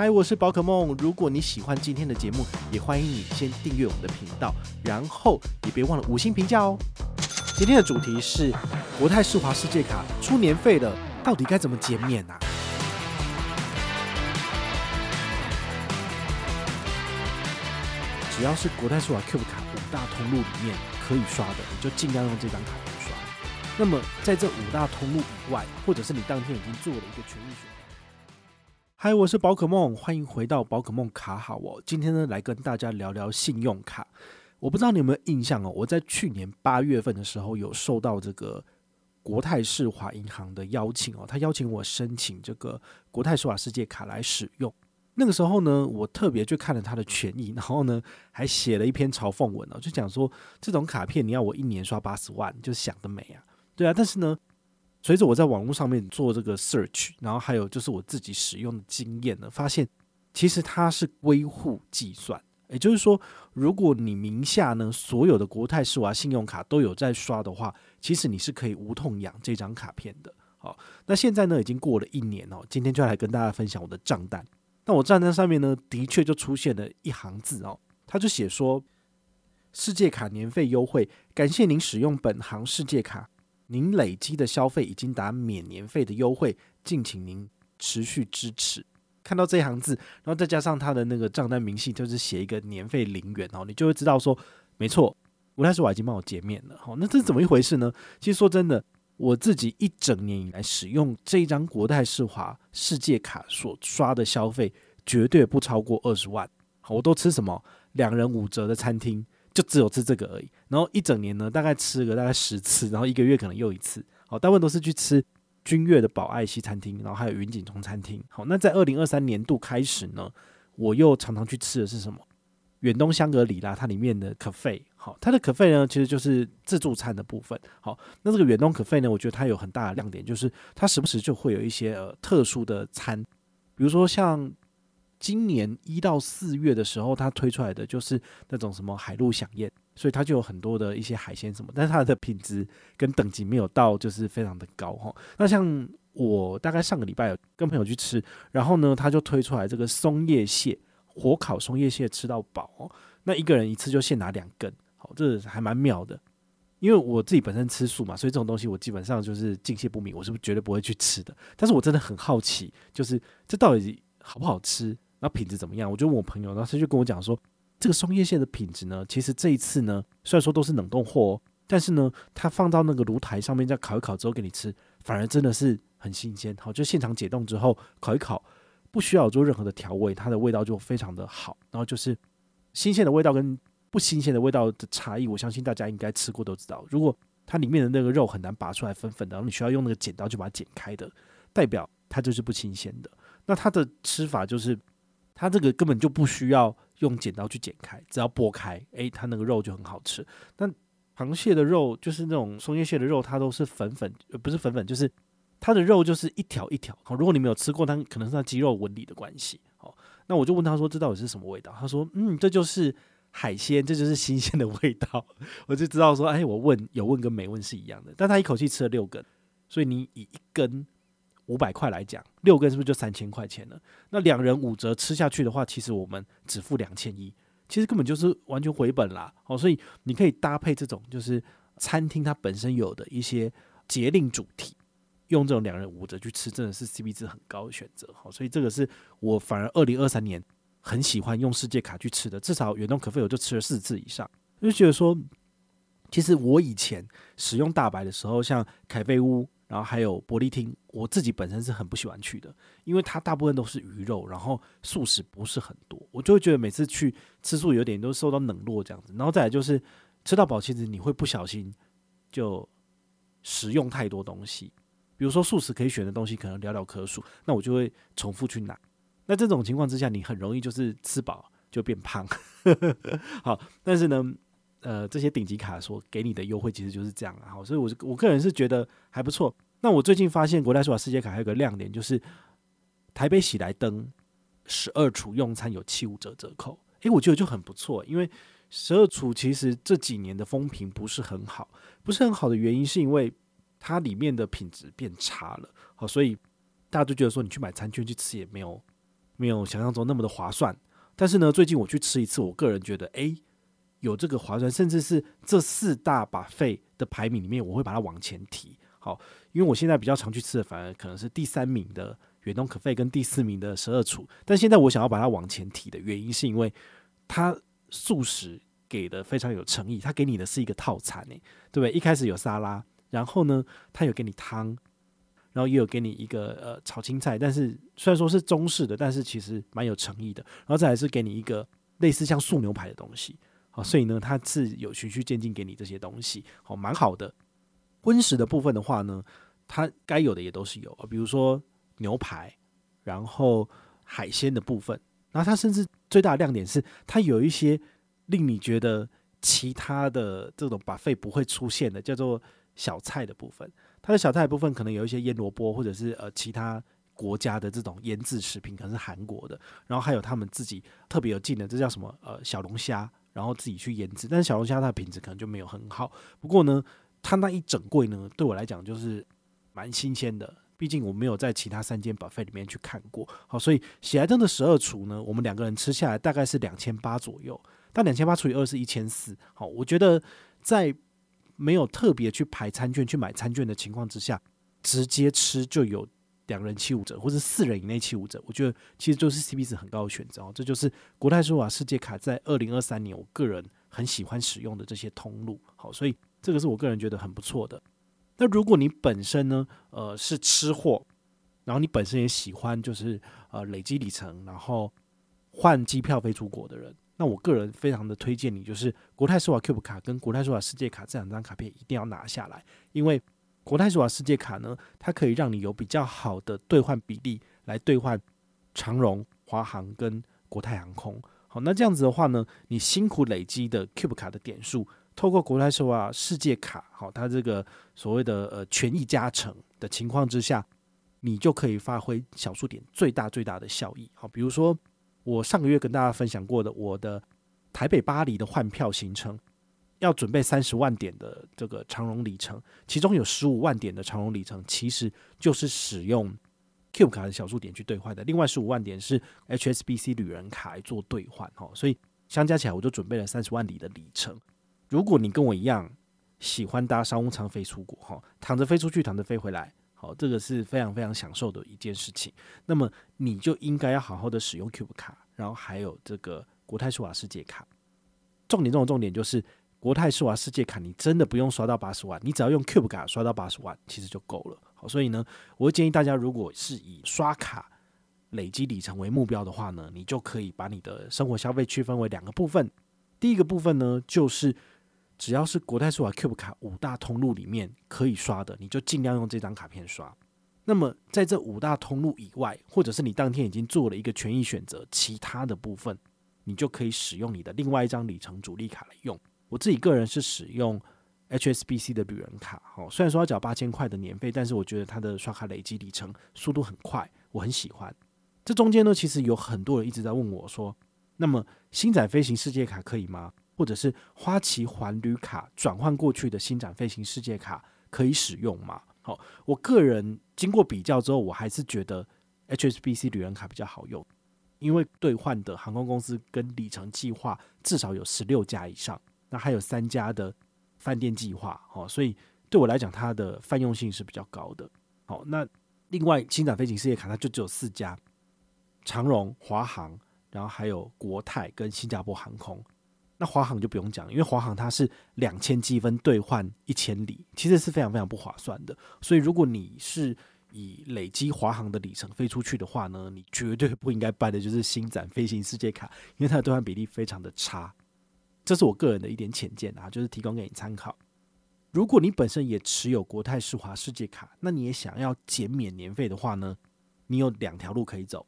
嗨，我是宝可梦。如果你喜欢今天的节目，也欢迎你先订阅我们的频道，然后也别忘了五星评价哦。今天的主题是国泰世华世界卡出年费了，到底该怎么减免啊？只要是国泰世华 Cube 卡五大通路里面可以刷的，你就尽量用这张卡去刷。那么在这五大通路以外，或者是你当天已经做了一个权益选。嗨，我是宝可梦，欢迎回到宝可梦卡好哦。今天呢，来跟大家聊聊信用卡。我不知道你有没有印象哦，我在去年八月份的时候有收到这个国泰世华银行的邀请哦，他邀请我申请这个国泰世华世界卡来使用。那个时候呢，我特别去看了他的权益，然后呢，还写了一篇嘲讽文哦，就讲说这种卡片你要我一年刷八十万，就想得美啊，对啊，但是呢。随着我在网络上面做这个 search，然后还有就是我自己使用的经验呢，发现其实它是归户计算，也就是说，如果你名下呢所有的国泰世华信用卡都有在刷的话，其实你是可以无痛养这张卡片的。好，那现在呢已经过了一年哦，今天就来跟大家分享我的账单。那我账单上面呢的确就出现了一行字哦，他就写说：世界卡年费优惠，感谢您使用本行世界卡。您累积的消费已经达免年费的优惠，敬请您持续支持。看到这一行字，然后再加上他的那个账单明细，就是写一个年费零元哦，你就会知道说，没错，国泰世华已经帮我减免了。好，那这是怎么一回事呢？其实说真的，我自己一整年以来使用这一张国泰世华世界卡所刷的消费，绝对不超过二十万。好，我都吃什么两人五折的餐厅。就只有吃这个而已，然后一整年呢，大概吃个大概十次，然后一个月可能又一次，好，大部分都是去吃君悦的宝爱西餐厅，然后还有云锦中餐厅。好，那在二零二三年度开始呢，我又常常去吃的是什么？远东香格里拉它里面的 cafe，好，它的 cafe 呢其实就是自助餐的部分。好，那这个远东 cafe 呢，我觉得它有很大的亮点，就是它时不时就会有一些呃特殊的餐，比如说像。今年一到四月的时候，它推出来的就是那种什么海陆饗宴，所以它就有很多的一些海鲜什么，但是它的品质跟等级没有到，就是非常的高哈。那像我大概上个礼拜有跟朋友去吃，然后呢，他就推出来这个松叶蟹火烤松叶蟹吃到饱哦，那一个人一次就现拿两根，好，这还蛮妙的。因为我自己本身吃素嘛，所以这种东西我基本上就是敬谢不敏，我是绝对不会去吃的。但是我真的很好奇，就是这到底好不好吃？那品质怎么样？我就问我朋友，然后他就跟我讲说，这个松叶蟹的品质呢，其实这一次呢，虽然说都是冷冻货哦，但是呢，它放到那个炉台上面再烤一烤之后给你吃，反而真的是很新鲜。好，就现场解冻之后烤一烤，不需要做任何的调味，它的味道就非常的好。然后就是新鲜的味道跟不新鲜的味道的差异，我相信大家应该吃过都知道。如果它里面的那个肉很难拔出来粉粉的，然后你需要用那个剪刀就把它剪开的，代表它就是不新鲜的。那它的吃法就是。它这个根本就不需要用剪刀去剪开，只要剥开，诶，它那个肉就很好吃。但螃蟹的肉就是那种松叶蟹的肉，它都是粉粉，呃，不是粉粉，就是它的肉就是一条一条。好，如果你没有吃过，它可能是它肌肉纹理的关系。好，那我就问他说，这到底是什么味道？他说，嗯，这就是海鲜，这就是新鲜的味道。我就知道说，哎，我问有问跟没问是一样的。但他一口气吃了六根，所以你以一根。五百块来讲，六根是不是就三千块钱了？那两人五折吃下去的话，其实我们只付两千一，其实根本就是完全回本啦。哦，所以你可以搭配这种就是餐厅它本身有的一些节令主题，用这种两人五折去吃，真的是 CP 值很高的选择。好，所以这个是我反而二零二三年很喜欢用世界卡去吃的，至少远东可费我就吃了四次以上，就觉得说，其实我以前使用大白的时候，像凯菲屋。然后还有伯利厅，我自己本身是很不喜欢去的，因为它大部分都是鱼肉，然后素食不是很多，我就会觉得每次去吃素有点都受到冷落这样子。然后再来就是吃到饱，其实你会不小心就食用太多东西，比如说素食可以选的东西可能寥寥可数，那我就会重复去拿。那这种情况之下，你很容易就是吃饱就变胖。好，但是呢。呃，这些顶级卡所给你的优惠其实就是这样啊，好，所以我是我个人是觉得还不错。那我最近发现国泰世华世界卡还有个亮点，就是台北喜来登十二厨用餐有七五折折扣，诶，我觉得就很不错，因为十二厨其实这几年的风评不是很好，不是很好的原因是因为它里面的品质变差了，好，所以大家都觉得说你去买餐券去吃也没有没有想象中那么的划算。但是呢，最近我去吃一次，我个人觉得，哎，有这个划算，甚至是这四大把费的排名里面，我会把它往前提。好，因为我现在比较常去吃的，反而可能是第三名的远东可费跟第四名的十二厨。但现在我想要把它往前提的原因，是因为它素食给的非常有诚意，它给你的是一个套餐，诶，对不对？一开始有沙拉，然后呢，它有给你汤，然后也有给你一个呃炒青菜，但是虽然说是中式的，但是其实蛮有诚意的。然后再来是给你一个类似像素牛排的东西，所以呢，它是有循序渐进给你这些东西，好，蛮好的。荤食的部分的话呢，它该有的也都是有，比如说牛排，然后海鲜的部分，然后它甚至最大的亮点是，它有一些令你觉得其他的这种 buffet 不会出现的，叫做小菜的部分。它的小菜的部分可能有一些腌萝卜，或者是呃其他国家的这种腌制食品，可能是韩国的，然后还有他们自己特别有劲的，这叫什么？呃，小龙虾，然后自己去腌制，但是小龙虾它的品质可能就没有很好。不过呢。它那一整柜呢，对我来讲就是蛮新鲜的，毕竟我没有在其他三间 buffet 里面去看过。好，所以喜来登的十二厨呢，我们两个人吃下来大概是两千八左右，但两千八除以二是一千四。好，我觉得在没有特别去排餐券、去买餐券的情况之下，直接吃就有两人七五折，或者四人以内七五折，我觉得其实就是 CP 值很高的选择哦。这就是国泰世华世界卡在二零二三年我个人很喜欢使用的这些通路。好，所以。这个是我个人觉得很不错的。那如果你本身呢，呃，是吃货，然后你本身也喜欢就是呃累积里程，然后换机票飞出国的人，那我个人非常的推荐你，就是国泰世华 Cube 卡跟国泰世华世界卡这两张卡片一定要拿下来，因为国泰世华世界卡呢，它可以让你有比较好的兑换比例来兑换长荣、华航跟国泰航空。好，那这样子的话呢，你辛苦累积的 Cube 卡的点数。透过国泰世华世界卡，好，它这个所谓的呃权益加成的情况之下，你就可以发挥小数点最大最大的效益。好，比如说我上个月跟大家分享过的，我的台北巴黎的换票行程，要准备三十万点的这个长荣里程，其中有十五万点的长荣里程，其实就是使用 Cube 卡的小数点去兑换的，另外十五万点是 HSBC 旅人卡来做兑换。哈，所以相加起来，我就准备了三十万里的里程。如果你跟我一样喜欢搭商务舱飞出国，哈，躺着飞出去，躺着飞回来，好，这个是非常非常享受的一件事情。那么你就应该要好好的使用 Cube 卡，然后还有这个国泰世华世界卡。重点中的重点就是国泰世华世界卡，你真的不用刷到八十万，你只要用 Cube 卡刷到八十万，其实就够了。好，所以呢，我建议大家，如果是以刷卡累积里程为目标的话呢，你就可以把你的生活消费区分为两个部分。第一个部分呢，就是只要是国泰世华 Cube 卡五大通路里面可以刷的，你就尽量用这张卡片刷。那么在这五大通路以外，或者是你当天已经做了一个权益选择，其他的部分你就可以使用你的另外一张里程主力卡来用。我自己个人是使用 HSBC 的旅人卡，哦，虽然说要缴八千块的年费，但是我觉得它的刷卡累积里程速度很快，我很喜欢。这中间呢，其实有很多人一直在问我说，那么星展飞行世界卡可以吗？或者是花旗环旅卡转换过去的星展飞行世界卡可以使用吗？好，我个人经过比较之后，我还是觉得 HSBC 旅人卡比较好用，因为兑换的航空公司跟里程计划至少有十六家以上，那还有三家的饭店计划，好，所以对我来讲，它的泛用性是比较高的。好，那另外星展飞行世界卡它就只有四家，长荣、华航，然后还有国泰跟新加坡航空。那华航就不用讲，因为华航它是两千积分兑换一千里，其实是非常非常不划算的。所以如果你是以累积华航的里程飞出去的话呢，你绝对不应该办的就是星展飞行世界卡，因为它的兑换比例非常的差。这是我个人的一点浅见啊，就是提供给你参考。如果你本身也持有国泰世华世界卡，那你也想要减免年费的话呢，你有两条路可以走。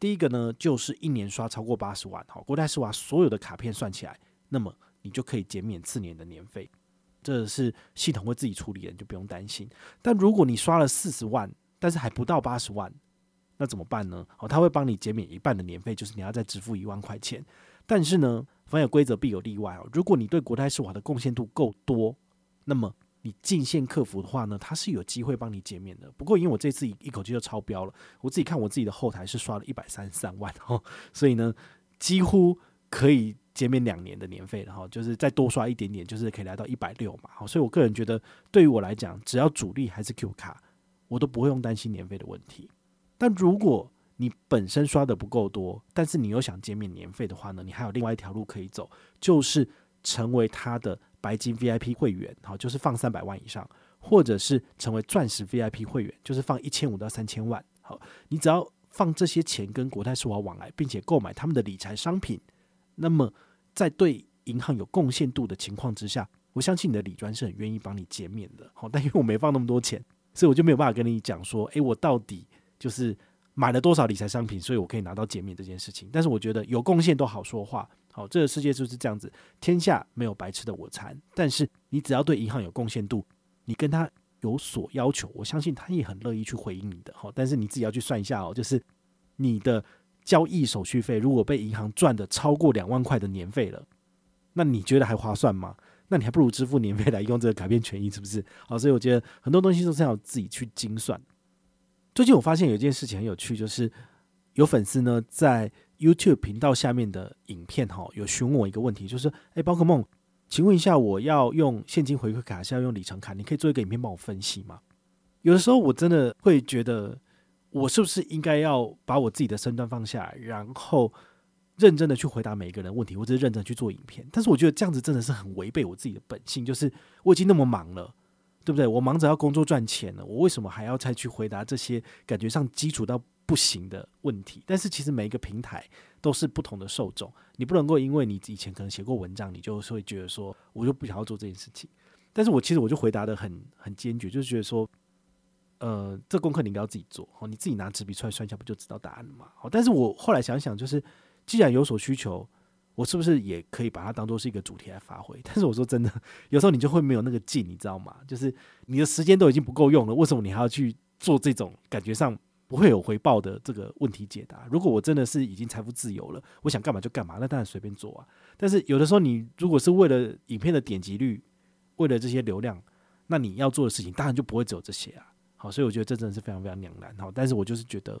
第一个呢，就是一年刷超过八十万，好，国泰世华所有的卡片算起来。那么你就可以减免次年的年费，这是系统会自己处理的，你就不用担心。但如果你刷了四十万，但是还不到八十万，那怎么办呢？哦，他会帮你减免一半的年费，就是你要再支付一万块钱。但是呢，凡有规则必有例外哦。如果你对国泰世华的贡献度够多，那么你进线客服的话呢，它是有机会帮你减免的。不过因为我这次一一口气就超标了，我自己看我自己的后台是刷了一百三十三万哦，所以呢，几乎可以减免两年的年费，然后就是再多刷一点点，就是可以来到一百六嘛。好，所以我个人觉得，对于我来讲，只要主力还是 Q 卡，我都不会用担心年费的问题。但如果你本身刷的不够多，但是你又想减免年费的话呢，你还有另外一条路可以走，就是成为他的白金 VIP 会员，好，就是放三百万以上，或者是成为钻石 VIP 会员，就是放一千五到三千万。好，你只要放这些钱跟国泰世华往来，并且购买他们的理财商品，那么在对银行有贡献度的情况之下，我相信你的理专是很愿意帮你减免的。好，但因为我没放那么多钱，所以我就没有办法跟你讲说，诶，我到底。就是买了多少理财商品，所以我可以拿到减免这件事情。但是我觉得有贡献都好说话。好，这个世界就是这样子，天下没有白吃的午餐。但是你只要对银行有贡献度，你跟他有所要求，我相信他也很乐意去回应你的。好，但是你自己要去算一下哦，就是你的交易手续费如果被银行赚的超过两万块的年费了，那你觉得还划算吗？那你还不如支付年费来用这个改变权益，是不是？好，所以我觉得很多东西都是要自己去精算。最近我发现有一件事情很有趣，就是有粉丝呢在 YouTube 频道下面的影片哈，有询问我一个问题，就是哎，宝可梦，请问一下，我要用现金回馈卡还是要用里程卡？你可以做一个影片帮我分析吗？有的时候我真的会觉得，我是不是应该要把我自己的身段放下，然后认真的去回答每一个人问题，或者认真去做影片？但是我觉得这样子真的是很违背我自己的本性，就是我已经那么忙了。对不对？我忙着要工作赚钱了，我为什么还要再去回答这些感觉上基础到不行的问题？但是其实每一个平台都是不同的受众，你不能够因为你以前可能写过文章，你就会觉得说我就不想要做这件事情。但是我其实我就回答得很很坚决，就是觉得说，呃，这功课你应该要自己做，哦，你自己拿纸笔出来算一下，不就知道答案了吗？好，但是我后来想想，就是既然有所需求。我是不是也可以把它当做是一个主题来发挥？但是我说真的，有时候你就会没有那个劲，你知道吗？就是你的时间都已经不够用了，为什么你还要去做这种感觉上不会有回报的这个问题解答？如果我真的是已经财富自由了，我想干嘛就干嘛，那当然随便做啊。但是有的时候，你如果是为了影片的点击率，为了这些流量，那你要做的事情当然就不会只有这些啊。好，所以我觉得这真的是非常非常两难。好，但是我就是觉得。